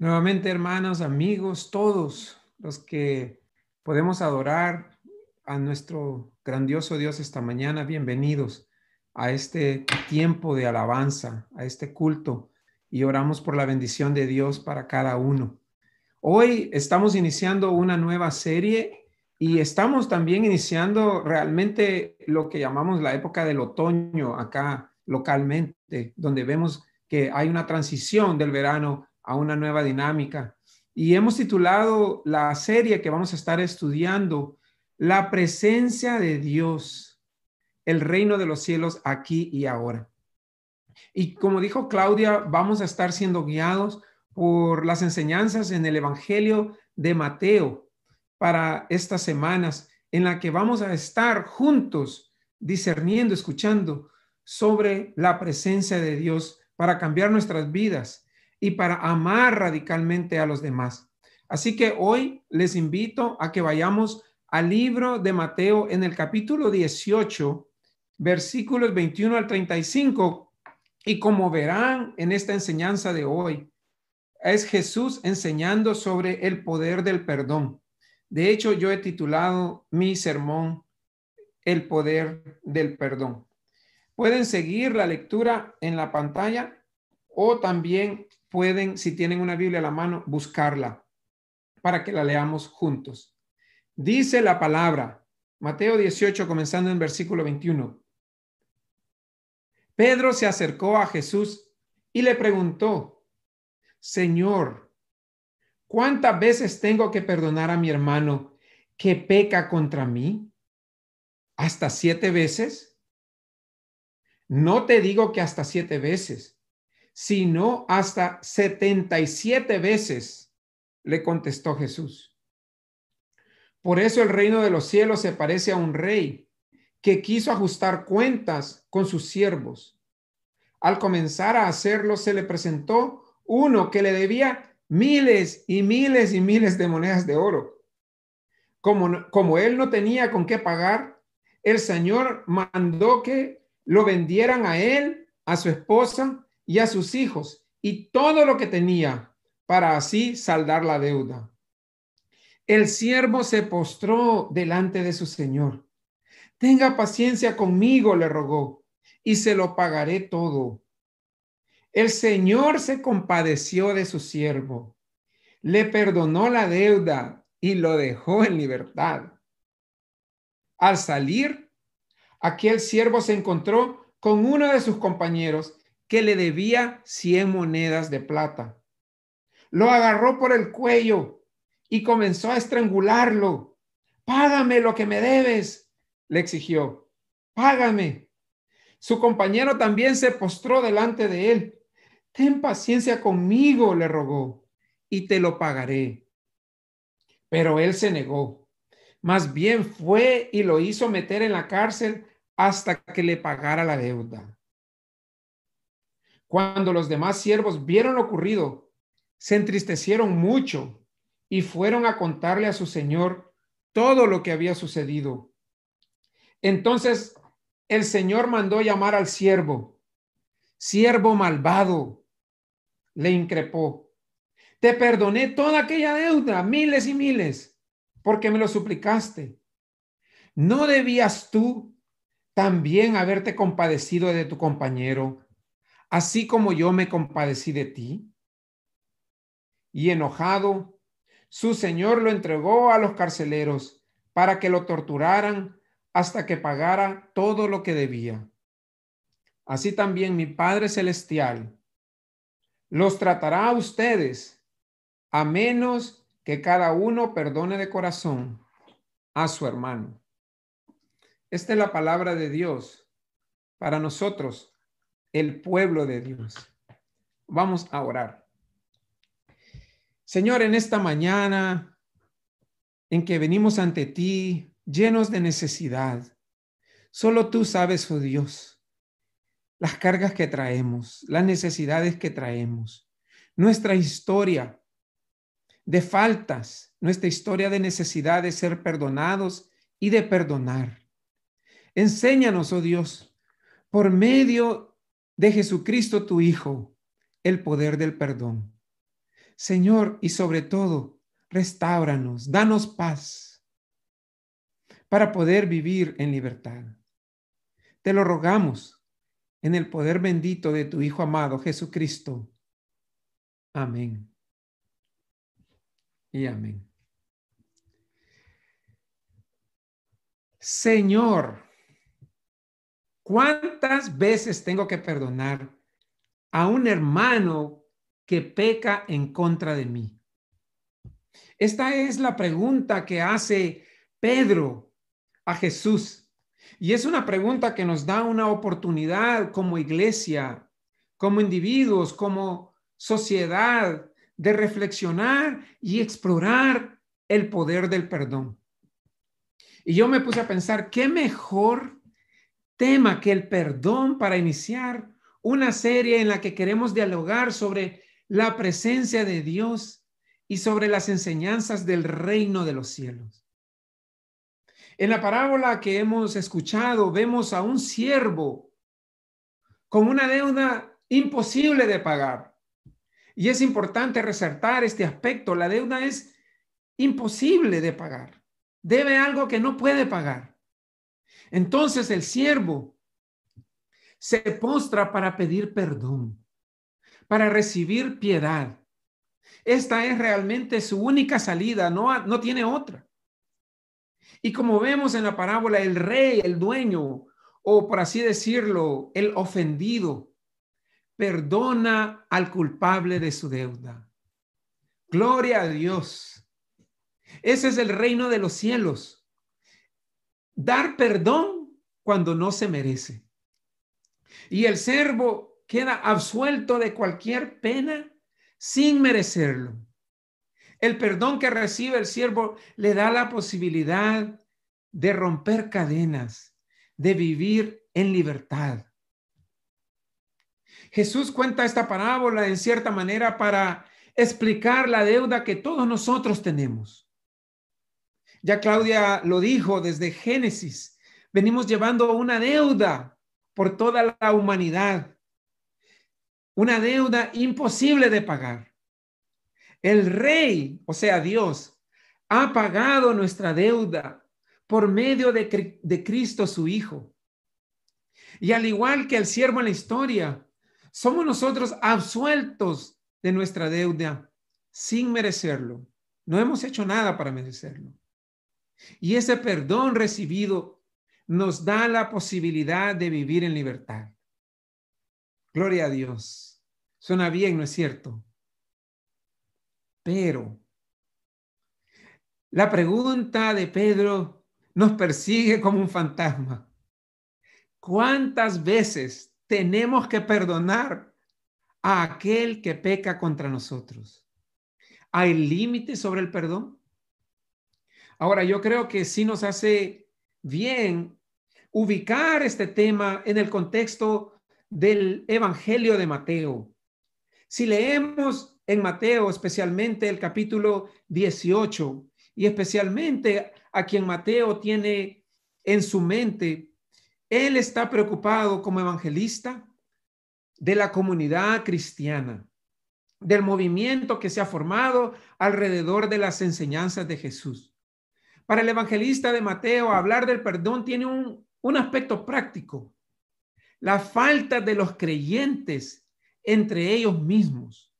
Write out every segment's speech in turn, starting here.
Nuevamente, hermanos, amigos, todos los que podemos adorar a nuestro grandioso Dios esta mañana, bienvenidos a este tiempo de alabanza, a este culto, y oramos por la bendición de Dios para cada uno. Hoy estamos iniciando una nueva serie y estamos también iniciando realmente lo que llamamos la época del otoño acá localmente, donde vemos que hay una transición del verano a una nueva dinámica. Y hemos titulado la serie que vamos a estar estudiando, La presencia de Dios, el reino de los cielos aquí y ahora. Y como dijo Claudia, vamos a estar siendo guiados por las enseñanzas en el Evangelio de Mateo para estas semanas en la que vamos a estar juntos discerniendo, escuchando sobre la presencia de Dios para cambiar nuestras vidas y para amar radicalmente a los demás. Así que hoy les invito a que vayamos al libro de Mateo en el capítulo 18, versículos 21 al 35. Y como verán en esta enseñanza de hoy, es Jesús enseñando sobre el poder del perdón. De hecho, yo he titulado mi sermón El poder del perdón. Pueden seguir la lectura en la pantalla o también pueden, si tienen una Biblia a la mano, buscarla para que la leamos juntos. Dice la palabra, Mateo 18, comenzando en versículo 21. Pedro se acercó a Jesús y le preguntó, Señor, ¿cuántas veces tengo que perdonar a mi hermano que peca contra mí? ¿Hasta siete veces? No te digo que hasta siete veces sino hasta 77 veces, le contestó Jesús. Por eso el reino de los cielos se parece a un rey que quiso ajustar cuentas con sus siervos. Al comenzar a hacerlo, se le presentó uno que le debía miles y miles y miles de monedas de oro. Como, como él no tenía con qué pagar, el Señor mandó que lo vendieran a él, a su esposa y a sus hijos y todo lo que tenía para así saldar la deuda. El siervo se postró delante de su señor. Tenga paciencia conmigo, le rogó, y se lo pagaré todo. El señor se compadeció de su siervo, le perdonó la deuda y lo dejó en libertad. Al salir, aquel siervo se encontró con uno de sus compañeros que le debía 100 monedas de plata. Lo agarró por el cuello y comenzó a estrangularlo. Págame lo que me debes, le exigió. Págame. Su compañero también se postró delante de él. Ten paciencia conmigo, le rogó, y te lo pagaré. Pero él se negó. Más bien fue y lo hizo meter en la cárcel hasta que le pagara la deuda. Cuando los demás siervos vieron lo ocurrido, se entristecieron mucho y fueron a contarle a su señor todo lo que había sucedido. Entonces el señor mandó llamar al siervo. Siervo malvado, le increpó. Te perdoné toda aquella deuda, miles y miles, porque me lo suplicaste. ¿No debías tú también haberte compadecido de tu compañero? Así como yo me compadecí de ti? Y enojado, su señor lo entregó a los carceleros para que lo torturaran hasta que pagara todo lo que debía. Así también mi Padre Celestial los tratará a ustedes, a menos que cada uno perdone de corazón a su hermano. Esta es la palabra de Dios para nosotros el pueblo de Dios. Vamos a orar. Señor, en esta mañana en que venimos ante ti llenos de necesidad, solo tú sabes, oh Dios, las cargas que traemos, las necesidades que traemos, nuestra historia de faltas, nuestra historia de necesidad de ser perdonados y de perdonar. Enséñanos, oh Dios, por medio de Jesucristo tu Hijo, el poder del perdón. Señor, y sobre todo, restauranos, danos paz para poder vivir en libertad. Te lo rogamos en el poder bendito de tu Hijo amado Jesucristo. Amén. Y amén. Señor, ¿cuántas veces tengo que perdonar a un hermano que peca en contra de mí? Esta es la pregunta que hace Pedro a Jesús. Y es una pregunta que nos da una oportunidad como iglesia, como individuos, como sociedad, de reflexionar y explorar el poder del perdón. Y yo me puse a pensar, ¿qué mejor tema que el perdón para iniciar una serie en la que queremos dialogar sobre la presencia de Dios y sobre las enseñanzas del reino de los cielos? En la parábola que hemos escuchado, vemos a un siervo con una deuda imposible de pagar. Y es importante resaltar este aspecto. La deuda es imposible de pagar debe algo que no puede pagar. Entonces el siervo se postra para pedir perdón, para recibir piedad. Esta es realmente su única salida, no, no tiene otra. Y como vemos en la parábola, el rey, el dueño, o por así decirlo, el ofendido, perdona al culpable de su deuda. Gloria a Dios. Ese es el reino de los cielos. Dar perdón cuando no se merece. Y el servo queda absuelto de cualquier pena sin merecerlo. El perdón que recibe el siervo le da la posibilidad de romper cadenas, de vivir en libertad. Jesús cuenta esta parábola en cierta manera para explicar la deuda que todos nosotros tenemos. Ya Claudia lo dijo desde Génesis. Venimos llevando una deuda por toda la humanidad. Una deuda imposible de pagar. El rey, o sea, Dios, ha pagado nuestra deuda por medio de, Cristo su Hijo. Y al igual que el siervo en la historia, somos nosotros absueltos de nuestra deuda sin merecerlo. No hemos hecho nada para merecerlo. Y ese perdón recibido nos da la posibilidad de vivir en libertad. Gloria a Dios. Suena bien, ¿no es cierto? Pero la pregunta de Pedro nos persigue como un fantasma. ¿Cuántas veces tenemos que perdonar a aquel que peca contra nosotros? ¿Hay límites sobre el perdón? Ahora, yo creo que sí nos hace bien ubicar este tema en el contexto del Evangelio de Mateo. Si leemos en Mateo, especialmente el capítulo 18, y especialmente a quien Mateo tiene en su mente, él está preocupado como evangelista de la comunidad cristiana, del movimiento que se ha formado alrededor de las enseñanzas de Jesús. Para el evangelista de Mateo, hablar del perdón tiene un, un aspecto práctico. La falta de los creyentes entre ellos mismos.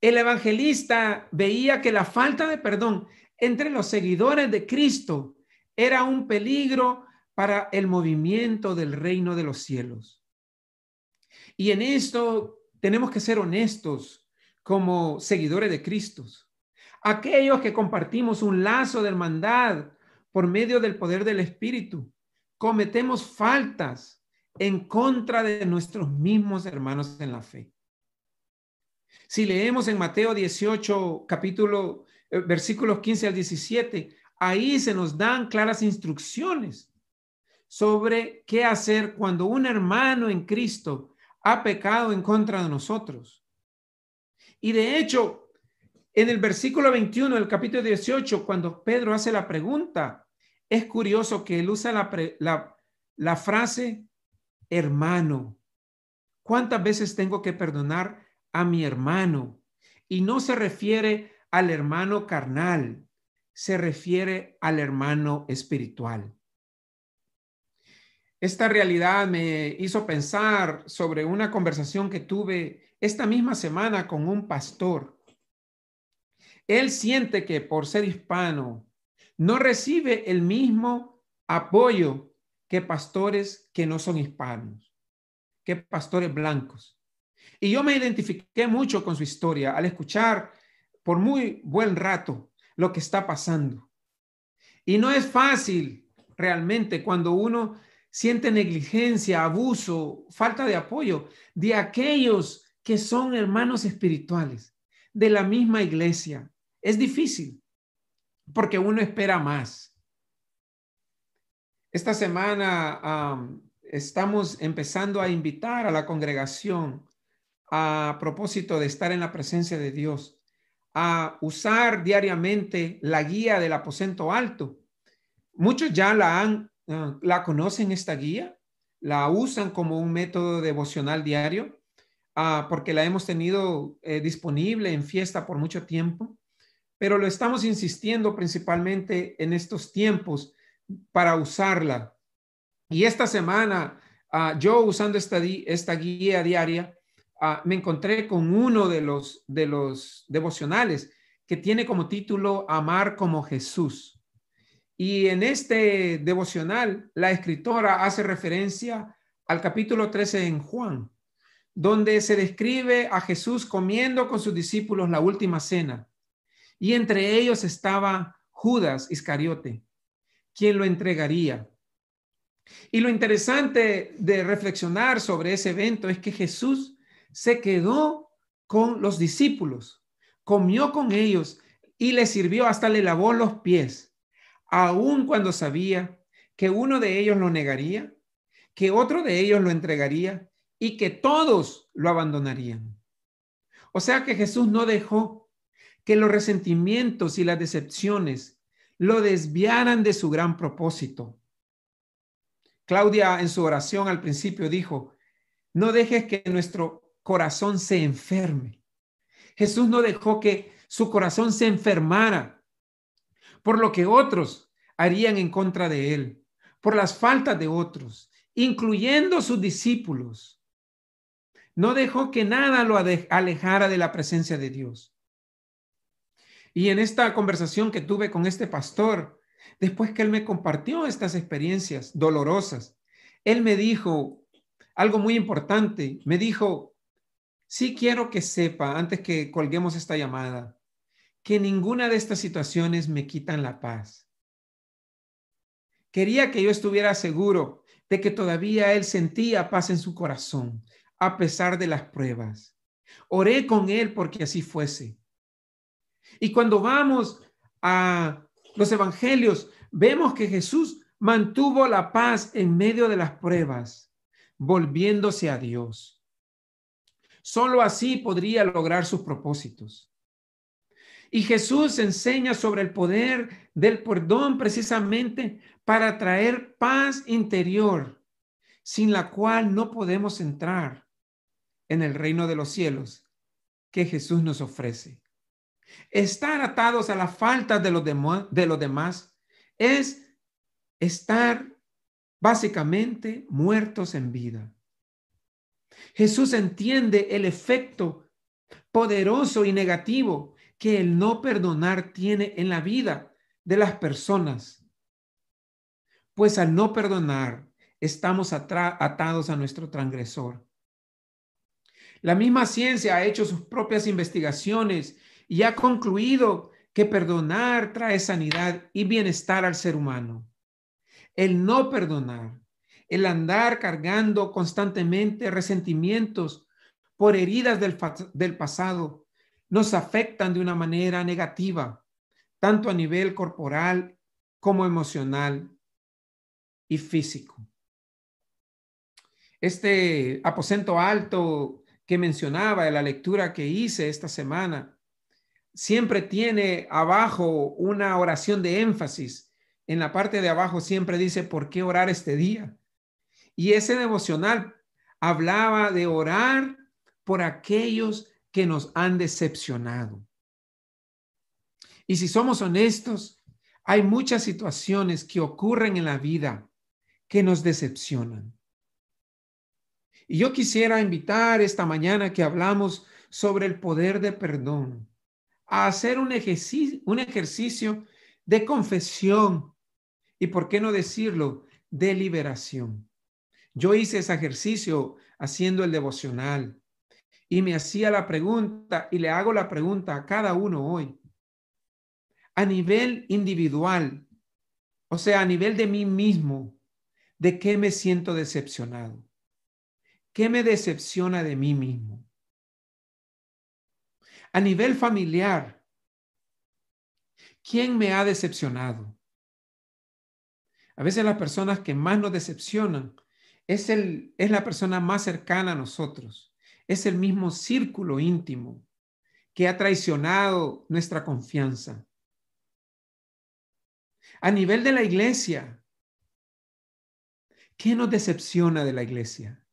El evangelista veía que la falta de perdón entre los seguidores de Cristo era un peligro para el movimiento del reino de los cielos. Y en esto tenemos que ser honestos como seguidores de Cristo. Aquellos que compartimos un lazo de hermandad por medio del poder del Espíritu, cometemos faltas en contra de nuestros mismos hermanos en la fe. Si leemos en Mateo 18, capítulo, eh, versículos 15 al 17, ahí se nos dan claras instrucciones sobre qué hacer cuando un hermano en Cristo ha pecado en contra de nosotros. Y de hecho, en el versículo 21 del capítulo 18, cuando Pedro hace la pregunta, es curioso que él usa la, la, frase hermano. ¿Cuántas veces tengo que perdonar a mi hermano? Y no se refiere al hermano carnal, se refiere al hermano espiritual. Esta realidad me hizo pensar sobre una conversación que tuve esta misma semana con un pastor. Él siente que por ser hispano no recibe el mismo apoyo que pastores que no son hispanos, que pastores blancos. Y yo me identifiqué mucho con su historia al escuchar por muy buen rato lo que está pasando. Y no es fácil realmente cuando uno siente negligencia, abuso, falta de apoyo de aquellos que son hermanos espirituales de la misma iglesia. Es difícil porque uno espera más. Esta semana estamos empezando a invitar a la congregación a propósito de estar en la presencia de Dios a usar diariamente la guía del aposento alto. Muchos ya la han, ah, la conocen esta guía, la usan como un método devocional diario, uh, porque la hemos tenido eh, disponible en fiesta por mucho tiempo, pero lo estamos insistiendo principalmente en estos tiempos para usarla. Y esta semana, uh, yo usando esta, esta guía diaria, Ah, me encontré con uno de los, de los devocionales que tiene como título Amar como Jesús. Y en este devocional, la escritora hace referencia al capítulo 13 en Juan, donde se describe a Jesús comiendo con sus discípulos la última cena. Y entre ellos estaba Judas Iscariote, quien lo entregaría. Y lo interesante de reflexionar sobre ese evento es que Jesús se quedó con los discípulos, comió con ellos y les sirvió hasta le lavó los pies, aun cuando sabía que uno de ellos lo negaría, que otro de ellos lo entregaría y que todos lo abandonarían. O sea que Jesús no dejó que los resentimientos y las decepciones lo desviaran de su gran propósito. Claudia en su oración al principio dijo, no dejes que nuestro corazón se enferme. Jesús no dejó que su corazón se enfermara por lo que otros harían en contra de él, por las faltas de otros, incluyendo sus discípulos. No dejó que nada lo alejara de la presencia de Dios. Y en esta conversación que tuve con este pastor, después que él me compartió estas experiencias dolorosas, él me dijo algo muy importante. Me dijo, Sí quiero que sepa, antes que colguemos esta llamada, que ninguna de estas situaciones me quitan la paz. Quería que yo estuviera seguro de que todavía él sentía paz en su corazón, a pesar de las pruebas. Oré con él porque así fuese. Y cuando vamos a los evangelios, vemos que Jesús mantuvo la paz en medio de las pruebas, volviéndose a Dios. Solo así podría lograr sus propósitos. Y Jesús enseña sobre el poder del perdón precisamente para traer paz interior, sin la cual no podemos entrar en el reino de los cielos que Jesús nos ofrece. Estar atados a la falta de los, de los demás es estar básicamente muertos en vida. Jesús entiende el efecto poderoso y negativo que el no perdonar tiene en la vida de las personas. Pues al no perdonar, estamos atados a nuestro transgresor. La misma ciencia ha hecho sus propias investigaciones y ha concluido que perdonar trae sanidad y bienestar al ser humano. El no perdonar el andar cargando constantemente resentimientos por heridas del, pasado nos afectan de una manera negativa, tanto a nivel corporal como emocional y físico. Este aposento alto que mencionaba en la lectura que hice esta semana, siempre tiene abajo una oración de énfasis. En la parte de abajo siempre dice, ¿por qué orar este día? Y ese devocional hablaba de orar por aquellos que nos han decepcionado. Y si somos honestos, hay muchas situaciones que ocurren en la vida que nos decepcionan. Y yo quisiera invitar esta mañana que hablamos sobre el poder de perdón a hacer un ejercicio, un ejercicio de confesión y, por qué no decirlo, de liberación. Yo hice ese ejercicio haciendo el devocional y me hacía la pregunta y le hago la pregunta a cada uno hoy. A nivel individual, o sea, a nivel de mí mismo, ¿de qué me siento decepcionado? ¿Qué me decepciona de mí mismo? A nivel familiar, ¿quién me ha decepcionado? A veces las personas que más nos decepcionan es, el, es la persona más cercana a nosotros. Es el mismo círculo íntimo que ha traicionado nuestra confianza. A nivel de la iglesia, ¿qué nos decepciona de la iglesia?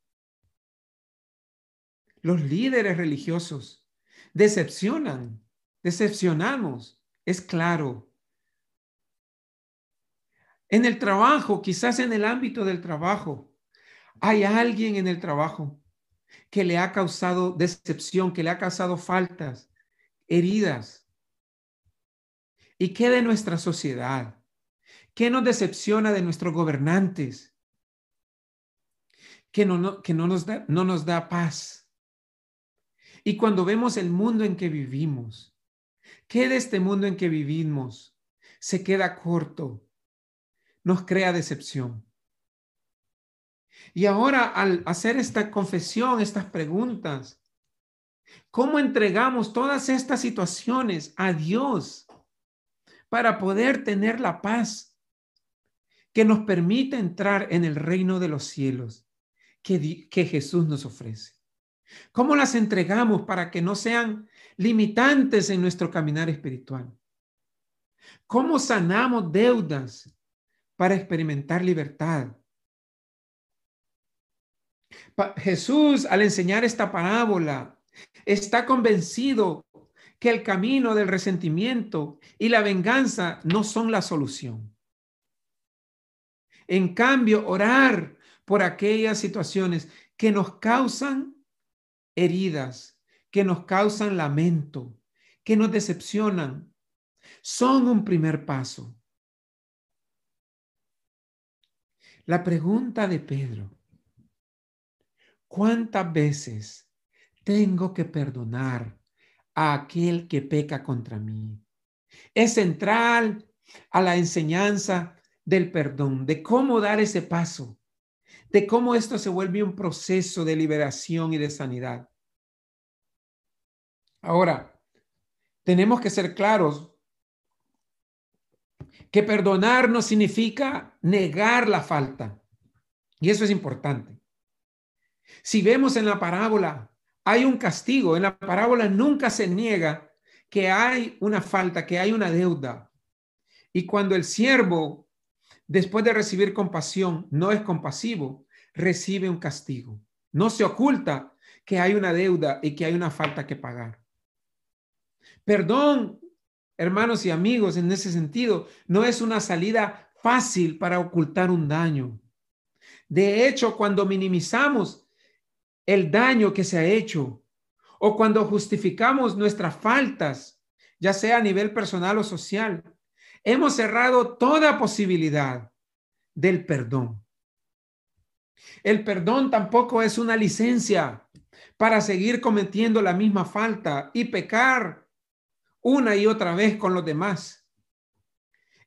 Los líderes religiosos decepcionan, decepcionamos, es claro. En el trabajo, quizás en el ámbito del trabajo, hay alguien en el trabajo que le ha causado decepción, que le ha causado faltas, heridas. ¿Y qué de nuestra sociedad? ¿Qué nos decepciona de nuestros gobernantes? Que no, que no, nos, da, no nos da paz. Y cuando vemos el mundo en que vivimos, ¿qué de este mundo en que vivimos se queda corto? Nos crea decepción. Y ahora al hacer esta confesión, estas preguntas, ¿cómo entregamos todas estas situaciones a Dios para poder tener la paz que nos permite entrar en el reino de los cielos que, que Jesús nos ofrece? ¿Cómo las entregamos para que no sean limitantes en nuestro caminar espiritual? ¿Cómo sanamos deudas para experimentar libertad? Jesús, al enseñar esta parábola, está convencido que el camino del resentimiento y la venganza no son la solución. En cambio, orar por aquellas situaciones que nos causan heridas, que nos causan lamento, que nos decepcionan, son un primer paso. La pregunta de Pedro ¿Cuántas veces tengo que perdonar a aquel que peca contra mí? Es central a la enseñanza del perdón, de cómo dar ese paso, de cómo esto se vuelve un proceso de liberación y de sanidad. Ahora, tenemos que ser claros que perdonar no significa negar la falta. Y eso es importante. Si vemos en la parábola, hay un castigo. En la parábola nunca se niega que hay una falta, que hay una deuda. Y cuando el siervo, después de recibir compasión, no es compasivo, recibe un castigo. No se oculta que hay una deuda y que hay una falta que pagar. Perdón, hermanos y amigos, en ese sentido, no es una salida fácil para ocultar un daño. De hecho, cuando minimizamos el daño que se ha hecho o cuando justificamos nuestras faltas, ya sea a nivel personal o social, hemos cerrado toda posibilidad del perdón. El perdón tampoco es una licencia para seguir cometiendo la misma falta y pecar una y otra vez con los demás.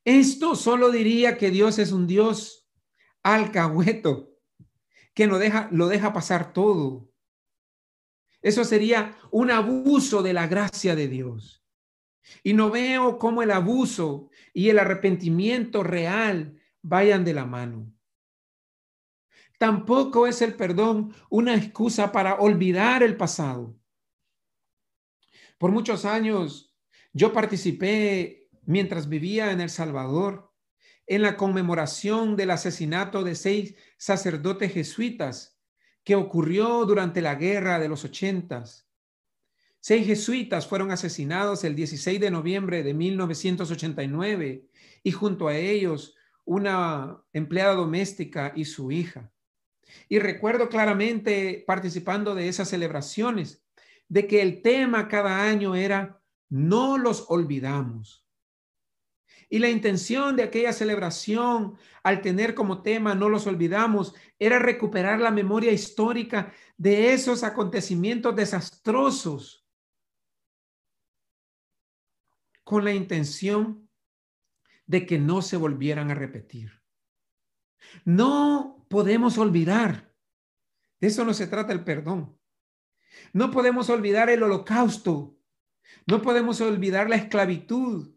Esto solo diría que Dios es un Dios alcahueto que no deja, lo deja pasar todo. Eso sería un abuso de la gracia de Dios. Y no veo cómo el abuso y el arrepentimiento real vayan de la mano. Tampoco es el perdón una excusa para olvidar el pasado. Por muchos años yo participé mientras vivía en El Salvador en la conmemoración del asesinato de seis sacerdotes jesuitas que ocurrió durante la guerra de los ochentas. Seis jesuitas fueron asesinados el 16 de noviembre de 1989 y junto a ellos una empleada doméstica y su hija. Y recuerdo claramente participando de esas celebraciones de que el tema cada año era no los olvidamos. Y la intención de aquella celebración, al tener como tema no los olvidamos, era recuperar la memoria histórica de esos acontecimientos desastrosos con la intención de que no se volvieran a repetir. No podemos olvidar. De eso no se trata el perdón. No podemos olvidar el holocausto. No podemos olvidar la esclavitud.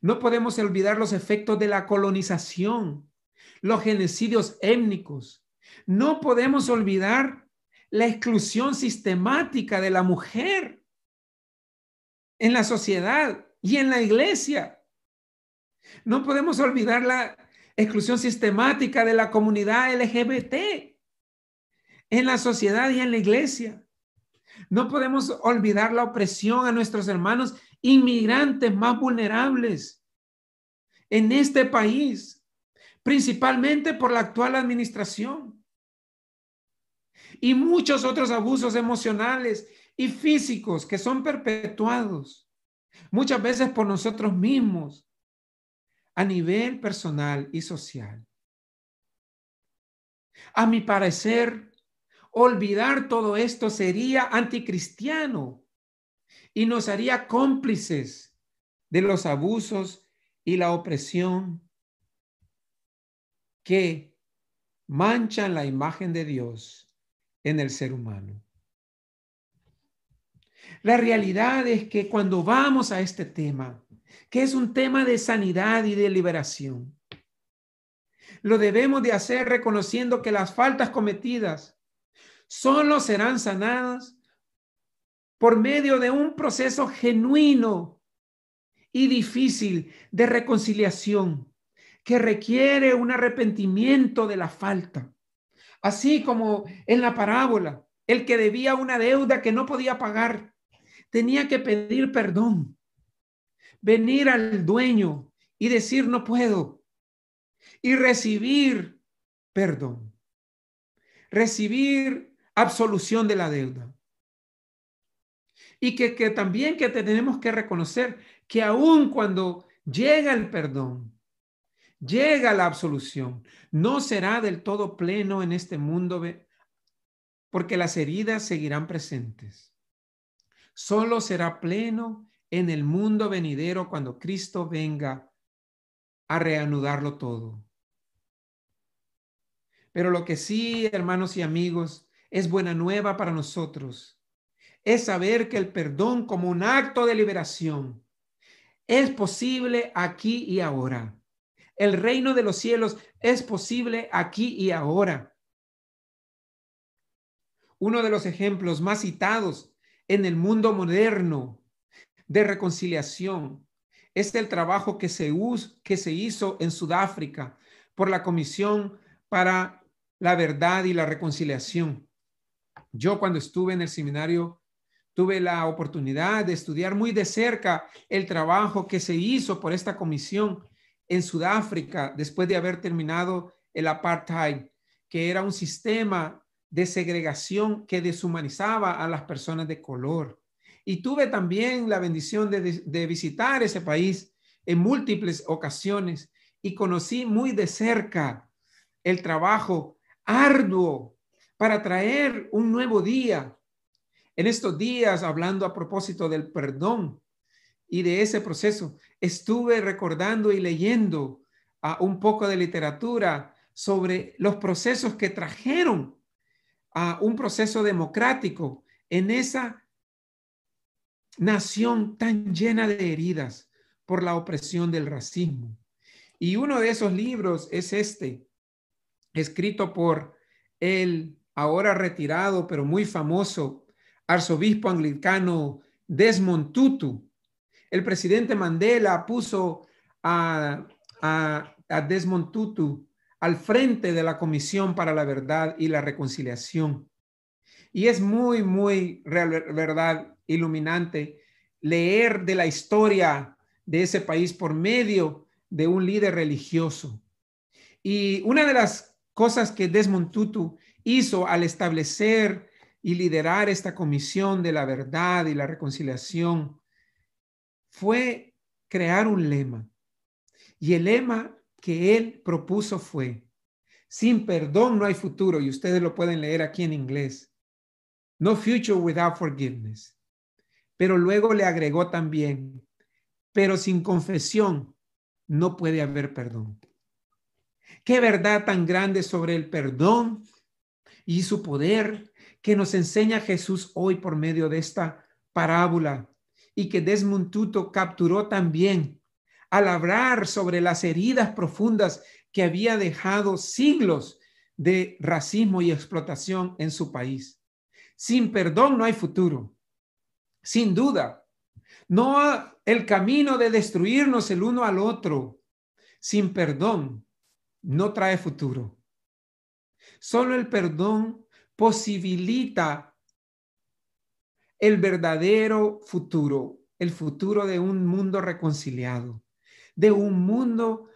No podemos olvidar los efectos de la colonización, los genocidios étnicos. No podemos olvidar la exclusión sistemática de la mujer en la sociedad y en la iglesia. No podemos olvidar la exclusión sistemática de la comunidad LGBT en la sociedad y en la iglesia. No podemos olvidar la opresión a nuestros hermanos inmigrantes más vulnerables en este país, principalmente por la actual administración. Y muchos otros abusos emocionales y físicos que son perpetuados muchas veces por nosotros mismos, a nivel personal y social. A mi parecer, olvidar todo esto sería anticristiano y nos haría cómplices de los abusos y la opresión que manchan la imagen de Dios en el ser humano. La realidad es que cuando vamos a este tema, que es un tema de sanidad y de liberación, lo debemos de hacer reconociendo que las faltas cometidas solo serán sanadas por medio de un proceso genuino y difícil de reconciliación que requiere un arrepentimiento de la falta. Así como en la parábola, el que debía una deuda que no podía pagar tenía que pedir perdón, venir al dueño y decir no puedo y recibir perdón, recibir absolución de la deuda. Y que, que también que tenemos que reconocer que aun cuando llega el perdón, llega la absolución, no será del todo pleno en este mundo porque las heridas seguirán presentes solo será pleno en el mundo venidero cuando Cristo venga a reanudarlo todo. Pero lo que sí, hermanos y amigos, es buena nueva para nosotros, es saber que el perdón como un acto de liberación es posible aquí y ahora. El reino de los cielos es posible aquí y ahora. Uno de los ejemplos más citados en el mundo moderno de reconciliación. Es el trabajo que se, que se hizo en Sudáfrica por la Comisión para la Verdad y la Reconciliación. Yo cuando estuve en el seminario tuve la oportunidad de estudiar muy de cerca el trabajo que se hizo por esta comisión en Sudáfrica después de haber terminado el apartheid, que era un sistema de segregación que deshumanizaba a las personas de color. Y tuve también la bendición de, visitar ese país en múltiples ocasiones y conocí muy de cerca el trabajo arduo para traer un nuevo día. En estos días, hablando a propósito del perdón y de ese proceso, estuve recordando y leyendo a un poco de literatura sobre los procesos que trajeron a un proceso democrático en esa nación tan llena de heridas por la opresión del racismo. Y uno de esos libros es este, escrito por el ahora retirado, pero muy famoso arzobispo anglicano Desmond Tutu. El presidente Mandela puso a, a Desmond Tutu al frente de la Comisión para la Verdad y la Reconciliación. Y es muy, muy verdad iluminante leer de la historia de ese país por medio de un líder religioso. Y una de las cosas que Desmond Tutu hizo al establecer y liderar esta comisión de la verdad y la reconciliación fue crear un lema. Y el lema que él propuso fue, sin perdón no hay futuro, y ustedes lo pueden leer aquí en inglés. No future without forgiveness. Pero luego le agregó también, pero sin confesión no puede haber perdón. Qué verdad tan grande sobre el perdón y su poder que nos enseña Jesús hoy por medio de esta parábola y que Desmond Tutu capturó también al hablar sobre las heridas profundas que había dejado siglos de racismo y explotación en su país. Sin perdón no hay futuro. Sin duda. No el camino de destruirnos el uno al otro. Sin perdón no trae futuro. Solo el perdón posibilita el verdadero futuro, el futuro de un mundo reconciliado, de un mundo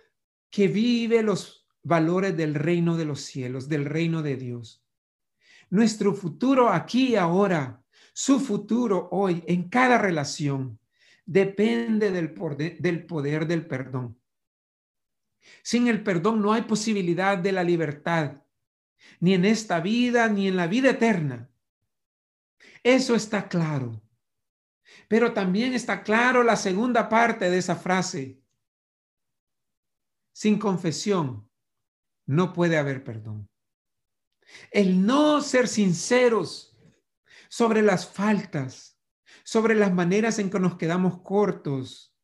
que vive los valores del reino de los cielos, del reino de Dios. Nuestro futuro aquí y ahora, su futuro hoy en cada relación, depende del poder, del poder del perdón. Sin el perdón no hay posibilidad de la libertad, ni en esta vida, ni en la vida eterna. Eso está claro. Pero también está claro la segunda parte de esa frase. Sin confesión no puede haber perdón. El no ser sinceros sobre las faltas, sobre las maneras en que nos quedamos cortos,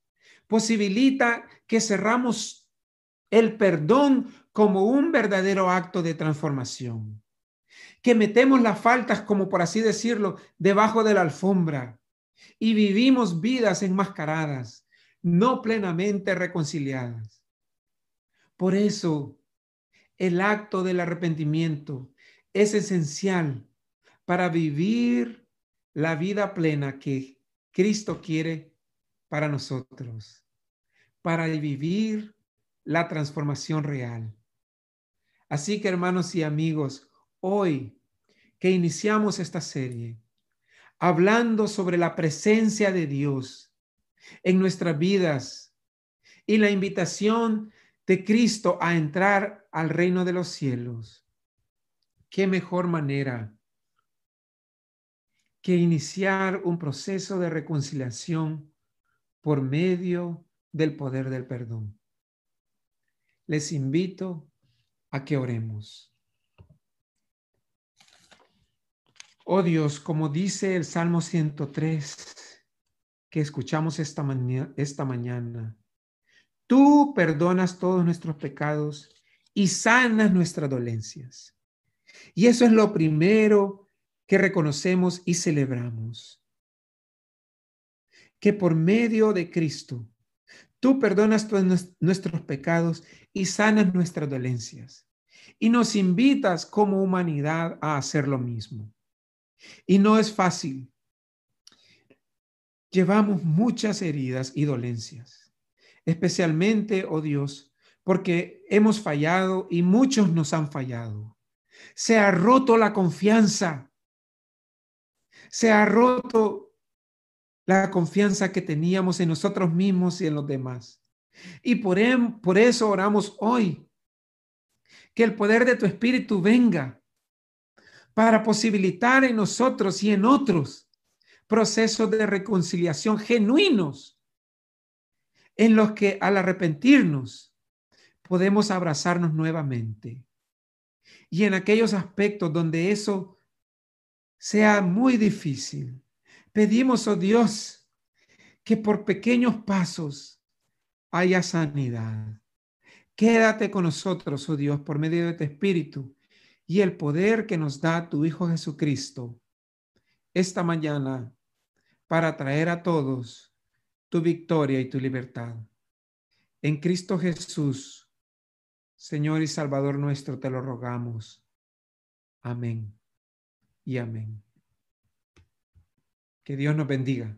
posibilita que cerramos el perdón como un verdadero acto de transformación. Que metemos las faltas, como por así decirlo, debajo de la alfombra y vivimos vidas enmascaradas, no plenamente reconciliadas. Por eso, el acto del arrepentimiento es esencial para vivir la vida plena que Cristo quiere para nosotros, para vivir la transformación real. Así que hermanos y amigos, hoy que iniciamos esta serie, hablando sobre la presencia de Dios en nuestras vidas y la invitación de Cristo a entrar al reino de los cielos, qué mejor manera que iniciar un proceso de reconciliación por medio del poder del perdón. Les invito a que oremos. Oh Dios, como dice el Salmo 103 que escuchamos esta, esta mañana, tú perdonas todos nuestros pecados y sanas nuestras dolencias. Y eso es lo primero que reconocemos y celebramos. Que por medio de Cristo, tú perdonas todos nuestros pecados y sanas nuestras dolencias. Y nos invitas como humanidad a hacer lo mismo. Y no es fácil. Llevamos muchas heridas y dolencias, especialmente, oh Dios, porque hemos fallado y muchos nos han fallado. Se ha roto la confianza. Se ha roto la confianza que teníamos en nosotros mismos y en los demás. Y por, em, por eso oramos hoy. Que el poder de tu espíritu venga para posibilitar en nosotros y en otros procesos de reconciliación genuinos en los que al arrepentirnos podemos abrazarnos nuevamente. Y en aquellos aspectos donde eso sea muy difícil, pedimos, oh Dios, que por pequeños pasos haya sanidad. Quédate con nosotros, oh Dios, por medio de tu Espíritu y el poder que nos da tu Hijo Jesucristo esta mañana para traer a todos tu victoria y tu libertad. En Cristo Jesús, Señor y Salvador nuestro, te lo rogamos. Amén y amén. Que Dios nos bendiga.